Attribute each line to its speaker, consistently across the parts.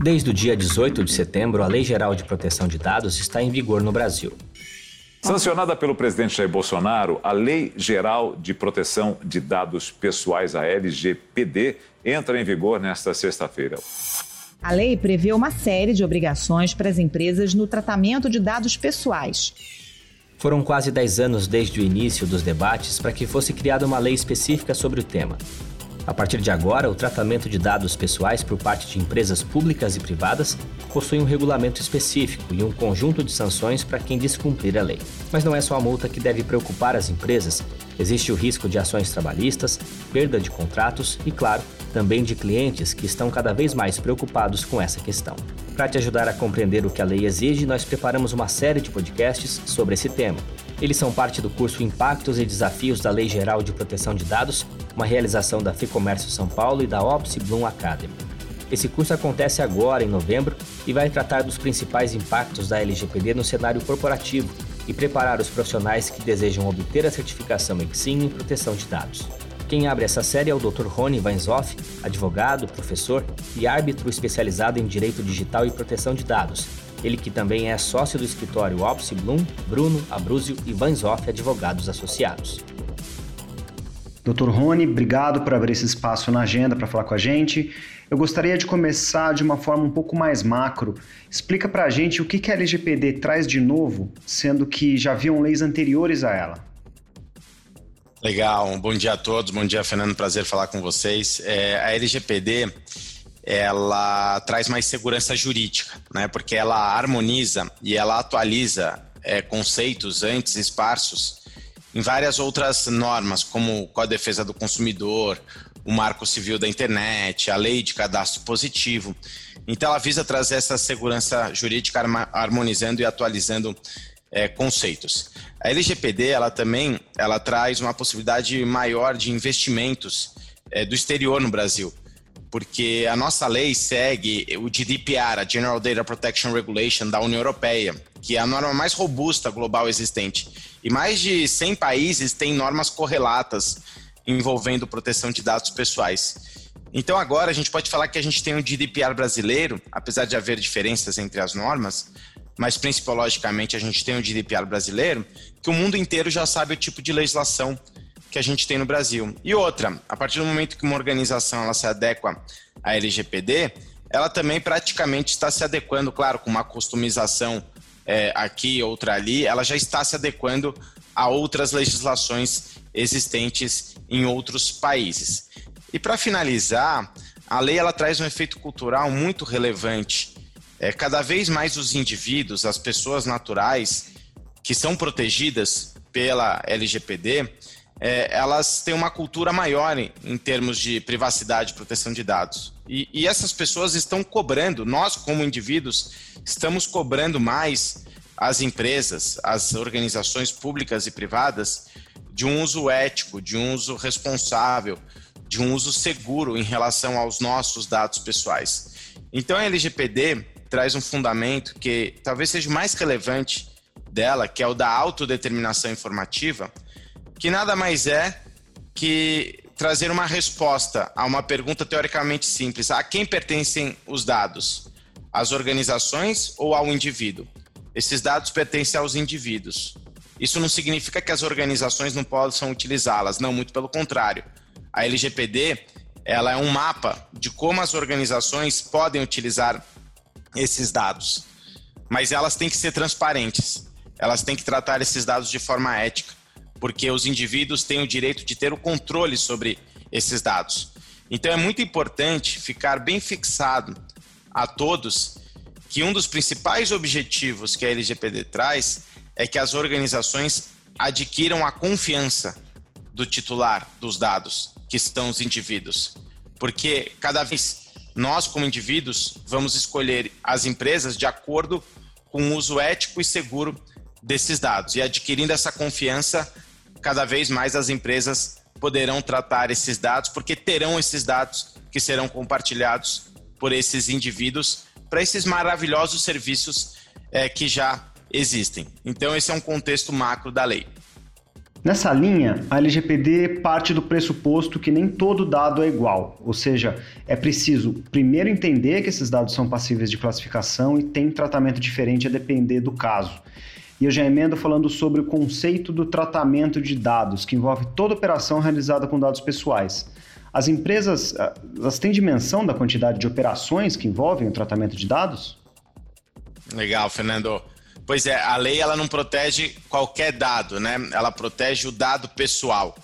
Speaker 1: Desde o dia 18 de setembro, a Lei Geral de Proteção de Dados está em vigor no Brasil.
Speaker 2: Sancionada pelo presidente Jair Bolsonaro, a Lei Geral de Proteção de Dados Pessoais, a LGPD, entra em vigor nesta sexta-feira.
Speaker 3: A lei prevê uma série de obrigações para as empresas no tratamento de dados pessoais.
Speaker 1: Foram quase 10 anos desde o início dos debates para que fosse criada uma lei específica sobre o tema. A partir de agora, o tratamento de dados pessoais por parte de empresas públicas e privadas possui um regulamento específico e um conjunto de sanções para quem descumprir a lei. Mas não é só a multa que deve preocupar as empresas, existe o risco de ações trabalhistas, perda de contratos e, claro, também de clientes que estão cada vez mais preocupados com essa questão. Para te ajudar a compreender o que a lei exige, nós preparamos uma série de podcasts sobre esse tema. Eles são parte do curso Impactos e Desafios da Lei Geral de Proteção de Dados, uma realização da FIComércio São Paulo e da Opsi Bloom Academy. Esse curso acontece agora, em novembro, e vai tratar dos principais impactos da LGPD no cenário corporativo e preparar os profissionais que desejam obter a certificação EXIM em proteção de dados. Quem abre essa série é o Dr. Rony Weinzoff, advogado, professor e árbitro especializado em direito digital e proteção de dados. Ele que também é sócio do escritório Opsi Bloom, Bruno, Abruzio e Weinzoff Advogados Associados.
Speaker 4: Dr. Rony, obrigado por abrir esse espaço na agenda para falar com a gente. Eu gostaria de começar de uma forma um pouco mais macro. Explica para a gente o que a LGPD traz de novo, sendo que já haviam leis anteriores a ela.
Speaker 5: Legal, bom dia a todos, bom dia Fernando, prazer falar com vocês. É, a LGPD ela traz mais segurança jurídica, né? Porque ela harmoniza e ela atualiza é, conceitos antes esparsos em várias outras normas, como a defesa do consumidor, o Marco Civil da Internet, a Lei de Cadastro Positivo. Então, ela visa trazer essa segurança jurídica harmonizando e atualizando é, conceitos. A LGPD ela também ela traz uma possibilidade maior de investimentos é, do exterior no Brasil, porque a nossa lei segue o GDPR, a General Data Protection Regulation da União Europeia, que é a norma mais robusta global existente. E mais de 100 países têm normas correlatas envolvendo proteção de dados pessoais. Então agora a gente pode falar que a gente tem um GDPR brasileiro, apesar de haver diferenças entre as normas, mas principalogicamente a gente tem um GDPR brasileiro, que o mundo inteiro já sabe o tipo de legislação que a gente tem no Brasil. E outra, a partir do momento que uma organização ela se adequa à LGPD, ela também praticamente está se adequando, claro, com uma customização é, aqui, outra ali, ela já está se adequando a outras legislações existentes em outros países. E para finalizar, a lei ela traz um efeito cultural muito relevante é, cada vez mais os indivíduos, as pessoas naturais que são protegidas pela LGPD, é, elas têm uma cultura maior em, em, termos de privacidade e proteção de dados. E, e essas pessoas estão cobrando, nós como indivíduos, estamos cobrando mais as empresas, as organizações públicas e privadas de um uso ético, de um uso responsável, de um uso seguro em relação aos nossos dados pessoais. Então a LGPD traz um fundamento que talvez seja o mais relevante dela, que é o da autodeterminação informativa, que nada mais é que trazer uma resposta a uma pergunta teoricamente simples: a quem pertencem os dados? Às organizações ou ao indivíduo? Esses dados pertencem aos indivíduos. Isso não significa que as organizações não possam utilizá-las, não, muito pelo contrário. A LGPD ela é um mapa de como as organizações podem utilizar esses dados. Mas elas têm que ser transparentes. Elas têm que tratar esses dados de forma ética, porque os indivíduos têm o direito de ter o controle sobre esses dados. Então é muito importante ficar bem fixado a todos que um dos principais objetivos que a LGPD traz é que as organizações adquiram a confiança do titular dos dados, que estão os indivíduos. Porque cada vez nós, como indivíduos, vamos escolher as empresas de acordo com o uso ético e seguro desses dados. E adquirindo essa confiança, cada vez mais as empresas poderão tratar esses dados, porque terão esses dados que serão compartilhados por esses indivíduos para esses maravilhosos serviços é, que já existem. Então, esse é um contexto macro da lei.
Speaker 4: Nessa linha, a LGPD parte do pressuposto que nem todo dado é igual, ou seja, é preciso primeiro entender que esses dados são passíveis de classificação e têm tratamento diferente a depender do caso. E eu já emendo falando sobre o conceito do tratamento de dados, que envolve toda operação realizada com dados pessoais. As empresas elas têm dimensão da quantidade de operações que envolvem o tratamento de dados?
Speaker 5: Legal, Fernando. Pois é, a lei ela não protege qualquer dado, né? Ela protege o dado pessoal.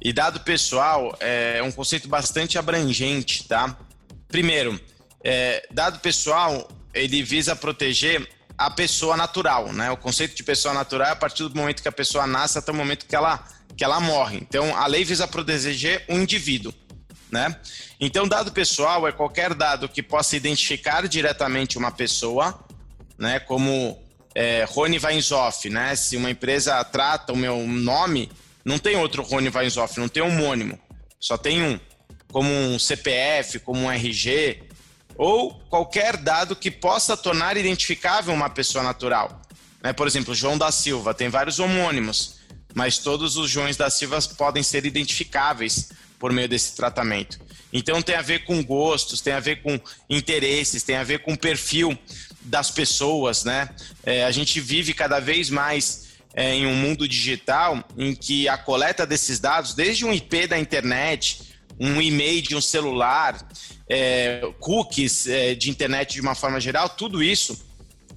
Speaker 5: E dado pessoal é um conceito bastante abrangente, tá? Primeiro, é, dado pessoal ele visa proteger a pessoa natural, né? O conceito de pessoa natural é a partir do momento que a pessoa nasce até o momento que ela, que ela morre. Então, a lei visa proteger o indivíduo, né? Então, dado pessoal é qualquer dado que possa identificar diretamente uma pessoa, né? Como é, Rony Weinzoff, né? Se uma empresa trata o meu nome, não tem outro Rony Weinzoff, não tem homônimo, só tem um, como um CPF, como um RG, ou qualquer dado que possa tornar identificável uma pessoa natural. Né? Por exemplo, João da Silva tem vários homônimos, mas todos os Joões da Silva podem ser identificáveis por meio desse tratamento. Então tem a ver com gostos, tem a ver com interesses, tem a ver com perfil das pessoas, né? É, a gente vive cada vez mais é, em um mundo digital em que a coleta desses dados, desde um IP da internet, um e-mail de um celular, é, cookies é, de internet de uma forma geral, tudo isso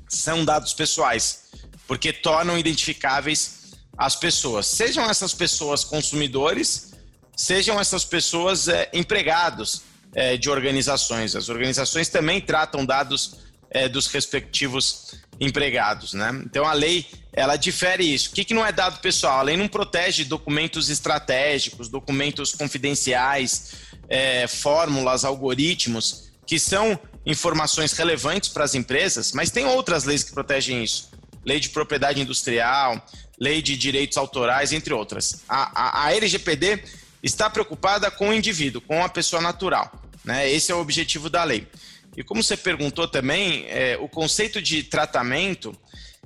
Speaker 5: são dados pessoais, porque tornam identificáveis as pessoas. Sejam essas pessoas consumidores, sejam essas pessoas é, empregados é, de organizações. As organizações também tratam dados é, dos respectivos empregados, né? Então a lei ela difere isso. O que, que não é dado pessoal? A lei não protege documentos estratégicos, documentos confidenciais, é, fórmulas, algoritmos, que são informações relevantes para as empresas, mas tem outras leis que protegem isso. Lei de propriedade industrial, lei de direitos autorais, entre outras. A, a, a LGPD está preocupada com o indivíduo, com a pessoa natural. Né? Esse é o objetivo da lei. E como você perguntou também, é, o conceito de tratamento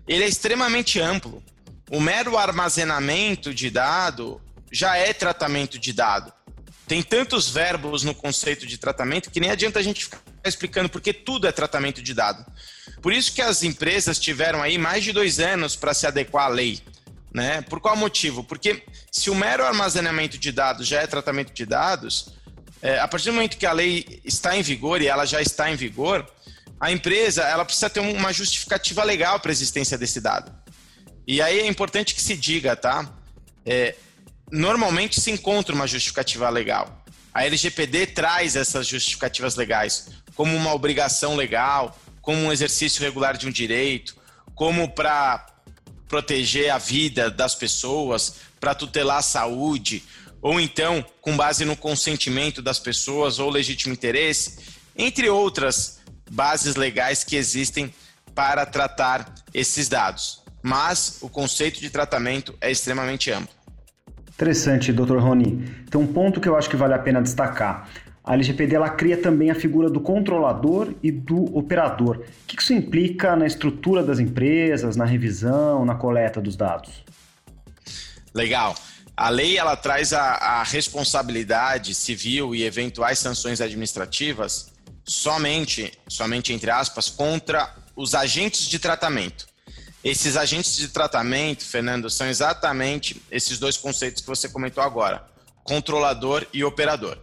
Speaker 5: ele é extremamente amplo. O mero armazenamento de dado já é tratamento de dado. Tem tantos verbos no conceito de tratamento que nem adianta a gente ficar explicando porque tudo é tratamento de dado. Por isso que as empresas tiveram aí mais de dois anos para se adequar à lei. Né? Por qual motivo? Porque se o mero armazenamento de dados já é tratamento de dados, é, a partir do momento que a lei está em vigor e ela já está em vigor, a empresa ela precisa ter uma justificativa legal para a existência desse dado. E aí é importante que se diga, tá? É, normalmente se encontra uma justificativa legal. A LGPD traz essas justificativas legais como uma obrigação legal, como um exercício regular de um direito, como para proteger a vida das pessoas, para tutelar a saúde, ou então com base no consentimento das pessoas ou legítimo interesse, entre outras bases legais que existem para tratar esses dados. Mas o conceito de tratamento é extremamente amplo.
Speaker 4: Interessante, Dr. Rony. Tem um ponto que eu acho que vale a pena destacar. A LGPD ela cria também a figura do controlador e do operador. O que isso implica na estrutura das empresas, na revisão, na coleta dos dados?
Speaker 5: Legal. A lei ela traz a, a responsabilidade civil e eventuais sanções administrativas somente, somente entre aspas, contra os agentes de tratamento. Esses agentes de tratamento, Fernando, são exatamente esses dois conceitos que você comentou agora: controlador e operador.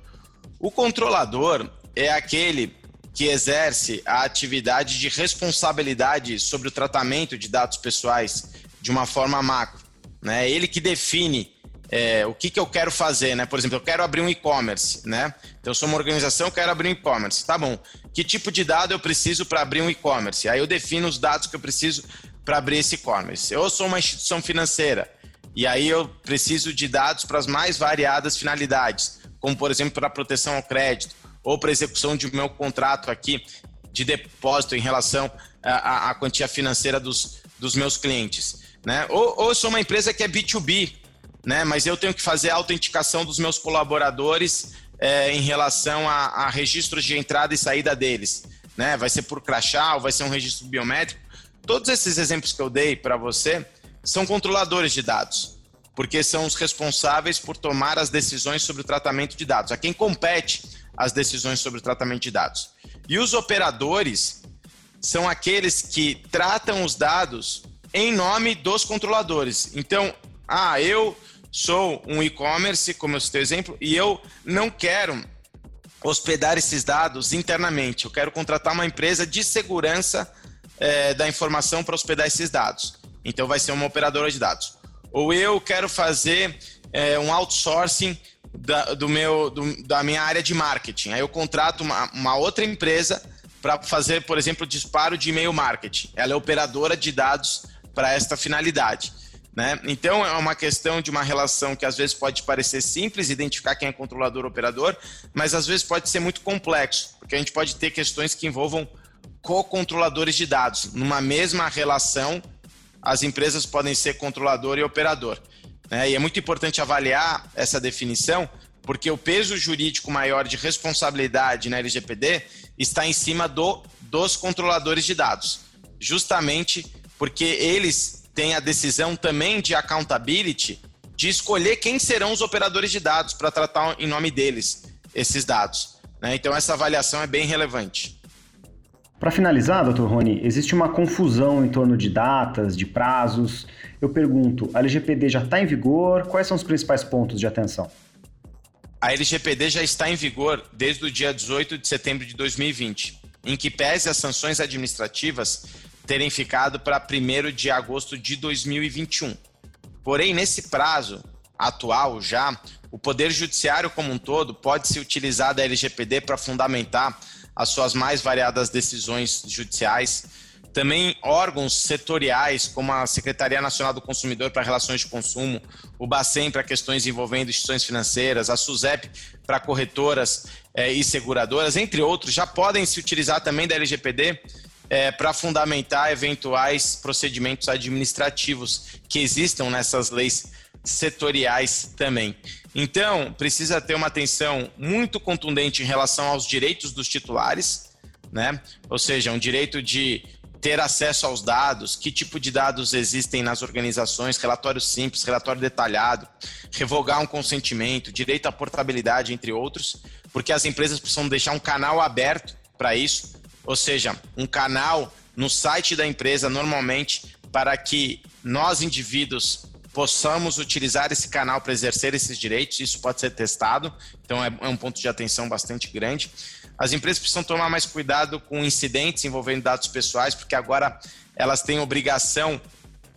Speaker 5: O controlador é aquele que exerce a atividade de responsabilidade sobre o tratamento de dados pessoais de uma forma macro. Né? Ele que define é, o que, que eu quero fazer, né? Por exemplo, eu quero abrir um e-commerce, né? Então, eu sou uma organização, quero abrir um e-commerce. Tá bom. Que tipo de dado eu preciso para abrir um e-commerce? Aí eu defino os dados que eu preciso para abrir esse e-commerce. Eu sou uma instituição financeira e aí eu preciso de dados para as mais variadas finalidades, como, por exemplo, para proteção ao crédito ou para execução de meu contrato aqui de depósito em relação à, à quantia financeira dos, dos meus clientes. Né? Ou, ou sou uma empresa que é B2B, né? Mas eu tenho que fazer a autenticação dos meus colaboradores é, em relação a, a, registros de entrada e saída deles, né? Vai ser por crachá ou vai ser um registro biométrico. Todos esses exemplos que eu dei para você são controladores de dados. porque são os responsáveis por tomar as decisões sobre o tratamento de dados, a quem compete as decisões sobre o tratamento de dados. E os operadores são aqueles que tratam os dados em nome dos controladores. Então, ah, eu sou um e-commerce, como eu citei o exemplo, e eu não quero hospedar esses dados internamente. Eu quero contratar uma empresa de segurança é, da informação para hospedar esses dados. Então, vai ser uma operadora de dados. Ou eu quero fazer é, um outsourcing da, do meu, do, da minha área de marketing. Aí eu contrato uma, uma outra empresa para fazer, por exemplo, disparo de e-mail marketing. Ela é operadora de dados para esta finalidade. Né? Então, é uma questão de uma relação que às vezes pode parecer simples, identificar quem é controlador ou operador, mas às vezes pode ser muito complexo, porque a gente pode ter questões que envolvam co-controladores de dados. Numa mesma relação, as empresas podem ser controlador e operador. Né? E é muito importante avaliar essa definição, porque o peso jurídico maior de responsabilidade na LGPD está em cima do, dos controladores de dados, justamente porque eles têm a decisão também de accountability de escolher quem serão os operadores de dados para tratar em nome deles esses dados. Né? Então, essa avaliação é bem relevante.
Speaker 4: Para finalizar, doutor Rony, existe uma confusão em torno de datas, de prazos. Eu pergunto, a LGPD já está em vigor? Quais são os principais pontos de atenção?
Speaker 5: A LGPD já está em vigor desde o dia 18 de setembro de 2020, em que pese as sanções administrativas terem ficado para 1 de agosto de 2021. Porém, nesse prazo atual já, o Poder Judiciário como um todo pode se utilizar da LGPD para fundamentar as suas mais variadas decisões judiciais. Também órgãos setoriais, como a Secretaria Nacional do Consumidor para Relações de Consumo, o Bacen para questões envolvendo instituições financeiras, a SUSEP para corretoras eh, e seguradoras, entre outros, já podem se utilizar também da LGPD é, para fundamentar eventuais procedimentos administrativos que existam nessas leis setoriais também. Então, precisa ter uma atenção muito contundente em relação aos direitos dos titulares, né? Ou seja, um direito de ter acesso aos dados, que tipo de dados existem nas organizações, relatório simples, relatório detalhado, revogar um consentimento, direito à portabilidade, entre outros, porque as empresas precisam deixar um canal aberto para isso, ou seja, um canal no site da empresa normalmente para que nós indivíduos possamos utilizar esse canal para exercer esses direitos, isso pode ser testado, então é, é um ponto de atenção bastante grande. As empresas precisam tomar mais cuidado com incidentes envolvendo dados pessoais, porque agora elas têm obrigação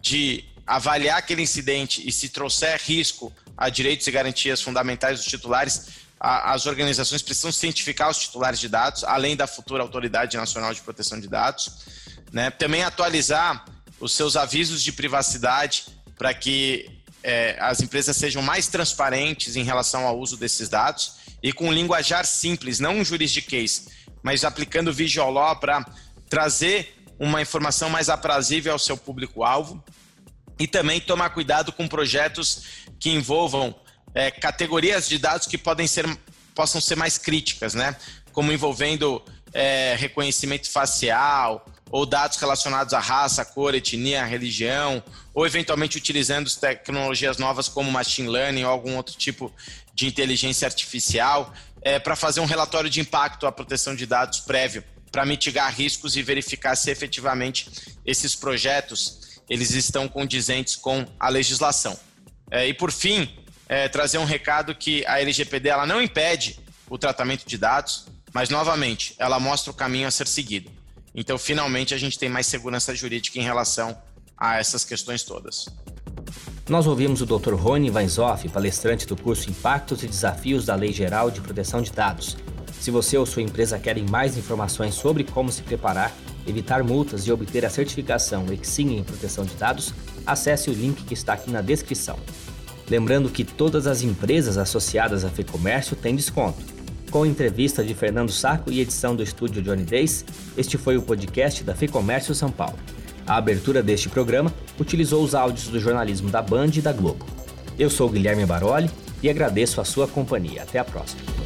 Speaker 5: de avaliar aquele incidente e se trouxer risco a direitos e garantias fundamentais dos titulares, a, as organizações precisam cientificar os titulares de dados, além da futura Autoridade Nacional de Proteção de Dados. Né? Também atualizar os seus avisos de privacidade para que é, as empresas sejam mais transparentes em relação ao uso desses dados e com um linguajar simples, não um juridiquês, mas aplicando visual law para trazer uma informação mais aprazível ao seu público-alvo e também tomar cuidado com projetos que envolvam é, categorias de dados que podem ser, possam ser mais críticas, né? Como envolvendo é, reconhecimento facial ou dados relacionados à raça, cor, etnia, religião, ou eventualmente utilizando tecnologias novas como machine learning ou algum outro tipo de inteligência artificial, é, para fazer um relatório de impacto à proteção de dados prévio, para mitigar riscos e verificar se efetivamente esses projetos eles estão condizentes com a legislação. É, e por fim, é, trazer um recado que a LGPD ela não impede o tratamento de dados, mas novamente ela mostra o caminho a ser seguido. Então, finalmente, a gente tem mais segurança jurídica em relação a essas questões todas.
Speaker 1: Nós ouvimos o Dr. Rony Weinzoff, palestrante do curso Impactos e Desafios da Lei Geral de Proteção de Dados. Se você ou sua empresa querem mais informações sobre como se preparar, evitar multas e obter a certificação Exim em proteção de dados, acesse o link que está aqui na descrição. Lembrando que todas as empresas associadas a FEComércio têm desconto. Com entrevista de Fernando Saco e edição do estúdio Johnny Days, este foi o podcast da FEComércio São Paulo. A abertura deste programa utilizou os áudios do jornalismo da Band e da Globo. Eu sou Guilherme Baroli e agradeço a sua companhia. Até a próxima.